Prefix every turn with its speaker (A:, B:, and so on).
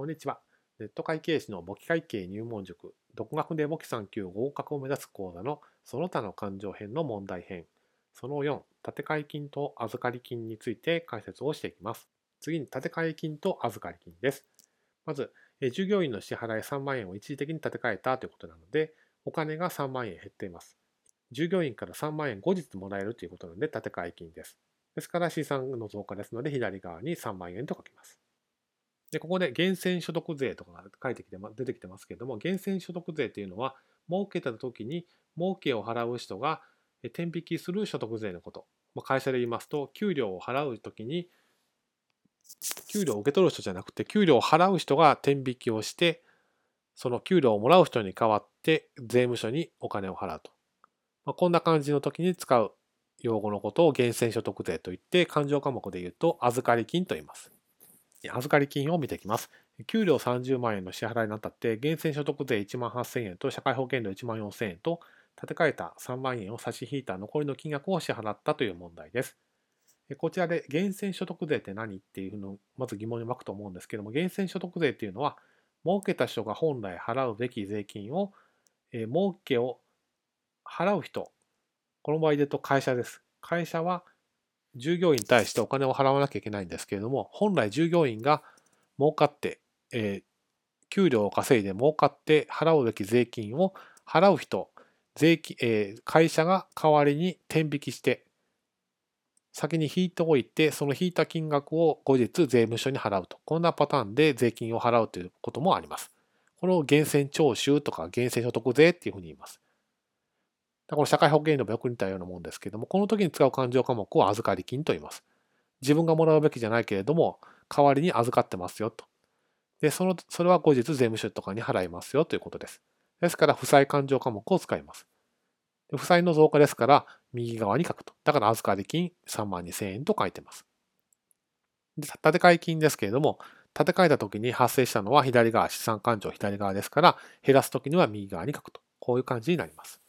A: こんにちは。ネット会計士の簿記会計入門塾、独学で簿記3級合格を目指す講座のその他の勘定編の問題編、その4、建て替え金と預かり金について解説をしていきます。次に建て替え金と預かり金です。まず、従業員の支払い3万円を一時的に立て替えたということなので、お金が3万円減っています。従業員から3万円後日もらえるということなので、建て替え金です。ですから資産の増加ですので、左側に3万円と書きます。で、ここで源泉所得税とかが書いてきて、出てきてますけれども、源泉所得税というのは、儲けた時に儲けを払う人が転引きする所得税のこと。まあ会社で言いますと、給料を払う時に、給料を受け取る人じゃなくて、給料を払う人が転引きをして、その給料をもらう人に代わって税務署にお金を払うと。まあ、こんな感じの時に使う用語のことを源泉所得税といって、勘定科目で言うと預かり金と言います。預かり金を見てきます。給料30万円の支払いにあたって、源泉所得税1万8000円と社会保険料1万4000円と立て替えた3万円を差し引いた残りの金額を支払ったという問題です。こちらで源泉所得税って何っていうのをまず疑問に湧くと思うんですけども、源泉所得税っていうのは、儲けた人が本来払うべき税金を、えー、儲けを払う人、この場合で言うと会社です。会社は従業員に対してお金を払わなきゃいけないんですけれども、本来従業員が儲かって、えー、給料を稼いで儲かって払うべき税金を払う人、税金えー、会社が代わりに転引きして、先に引いておいて、その引いた金額を後日税務署に払うと。こんなパターンで税金を払うということもあります。これを源泉徴収とか源泉所得税っていうふうに言います。この社会保険料もよく似たようなもんですけども、この時に使う勘定科目を預かり金と言います。自分がもらうべきじゃないけれども、代わりに預かってますよと。で、その、それは後日税務署とかに払いますよということです。ですから、負債勘定科目を使います。負債の増加ですから、右側に書くと。だから、預かり金3万2000円と書いてます。で、建て替え金ですけれども、建て替えた時に発生したのは左側、資産勘定左側ですから、減らす時には右側に書くと。こういう感じになります。